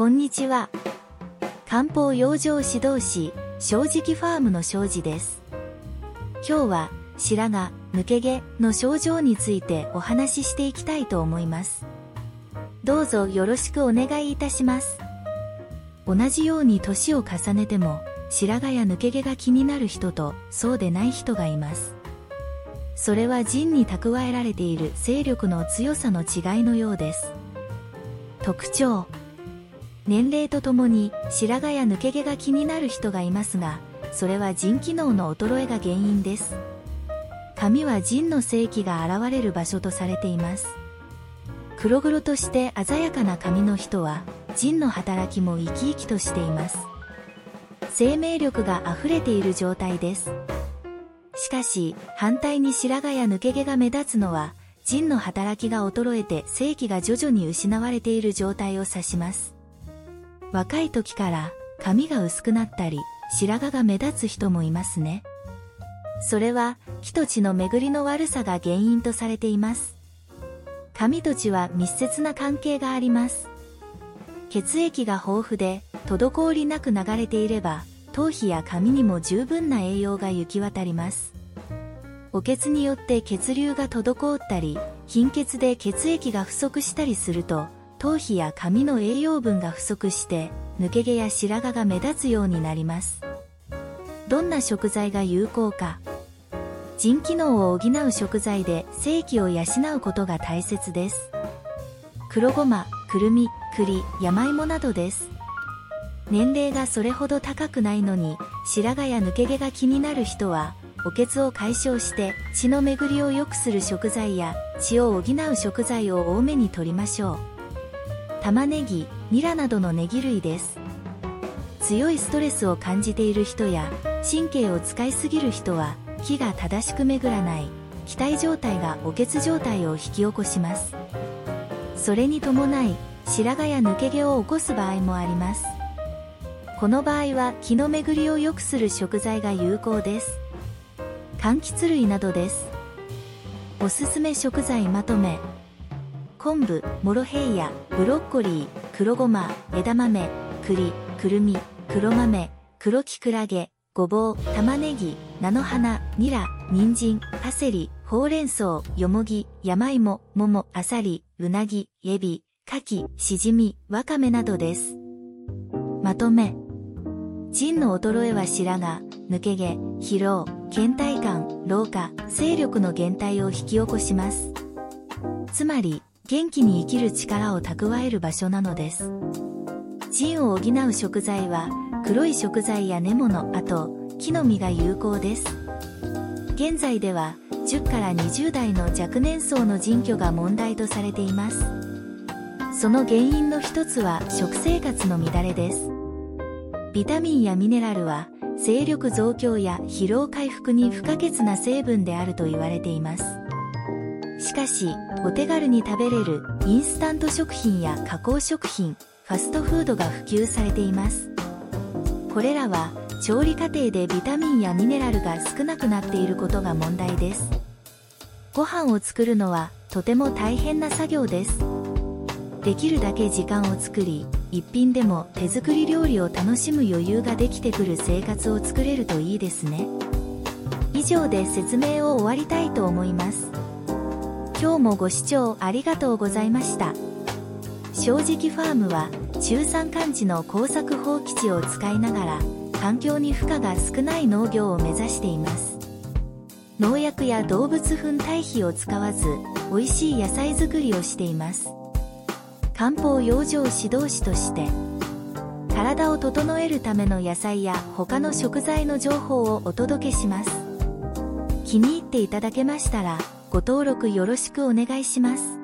こんにちは。漢方養生指導士、正直ファームの正治です。今日は、白髪、抜け毛の症状についてお話ししていきたいと思います。どうぞよろしくお願いいたします。同じように年を重ねても、白髪や抜け毛が気になる人とそうでない人がいます。それは人に蓄えられている勢力の強さの違いのようです。特徴年齢とともに白髪や抜け毛が気になる人がいますが、それは腎機能の衰えが原因です。髪は腎の正気が現れる場所とされています。黒々として鮮やかな髪の人は、腎の働きも生き生きとしています。生命力が溢れている状態です。しかし、反対に白髪や抜け毛が目立つのは、腎の働きが衰えて正気が徐々に失われている状態を指します。若い時から髪が薄くなったり、白髪が目立つ人もいますね。それは、木と血の巡りの悪さが原因とされています。髪と血は密接な関係があります。血液が豊富で、滞りなく流れていれば、頭皮や髪にも十分な栄養が行き渡ります。お血によって血流が滞ったり、貧血で血液が不足したりすると、頭皮や髪の栄養分が不足して、抜け毛や白髪が目立つようになります。どんな食材が有効か。腎機能を補う食材で正気を養うことが大切です。黒ごま、くるみ、栗、山芋などです。年齢がそれほど高くないのに、白髪や抜け毛が気になる人は、おけつを解消して血の巡りを良くする食材や血を補う食材を多めに摂りましょう。玉ねぎ、ニラなどのネギ類です。強いストレスを感じている人や神経を使いすぎる人は気が正しく巡らない気体状態がおけつ状態を引き起こします。それに伴い白髪や抜け毛を起こす場合もあります。この場合は気の巡りを良くする食材が有効です。柑橘類などです。おすすめ食材まとめ。昆布、モロヘイヤ、ブロッコリー、黒ごま、枝豆、栗、くるみ、黒豆、黒きくらげ、ごぼう、玉ねぎ、菜の花、ニラ、人参、パセリ、ほうれん草、よもぎ、山芋、桃、あさり、うなぎ、エビ、牡蠣、しじみ、わかめなどです。まとめ。腎の衰えは白髪、抜け毛、疲労、倦怠感、老化、勢力の減退を引き起こします。つまり、元気に生きる力を蓄える場所なのです。腎を補う食材は、黒い食材や根物、あと、木の実が有効です。現在では、10から20代の若年層の腎虚が問題とされています。その原因の一つは食生活の乱れです。ビタミンやミネラルは、精力増強や疲労回復に不可欠な成分であると言われています。しかし、お手軽に食べれるインスタント食品や加工食品、ファストフードが普及されています。これらは、調理過程でビタミンやミネラルが少なくなっていることが問題です。ご飯を作るのはとても大変な作業です。できるだけ時間を作り、一品でも手作り料理を楽しむ余裕ができてくる生活を作れるといいですね。以上で説明を終わりたいと思います。今日もご視聴ありがとうございました。正直ファームは中山間地の耕作放棄地を使いながら環境に負荷が少ない農業を目指しています。農薬や動物糞堆肥を使わず美味しい野菜作りをしています。漢方養生指導士として体を整えるための野菜や他の食材の情報をお届けします気に入っていただけましたらご登録よろしくお願いします。